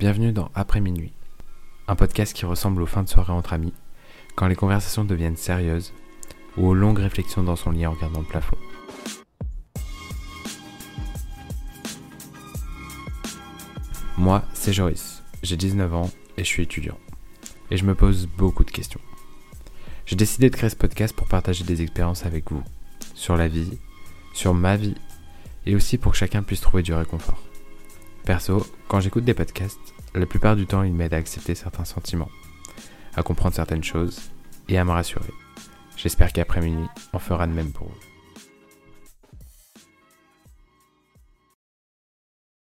Bienvenue dans Après minuit, un podcast qui ressemble aux fins de soirée entre amis, quand les conversations deviennent sérieuses ou aux longues réflexions dans son lit en regardant le plafond. Moi, c'est Joris, j'ai 19 ans et je suis étudiant. Et je me pose beaucoup de questions. J'ai décidé de créer ce podcast pour partager des expériences avec vous, sur la vie, sur ma vie, et aussi pour que chacun puisse trouver du réconfort. Perso, quand j'écoute des podcasts, la plupart du temps ils m'aident à accepter certains sentiments, à comprendre certaines choses et à me rassurer. J'espère qu'après minuit, on fera de même pour vous.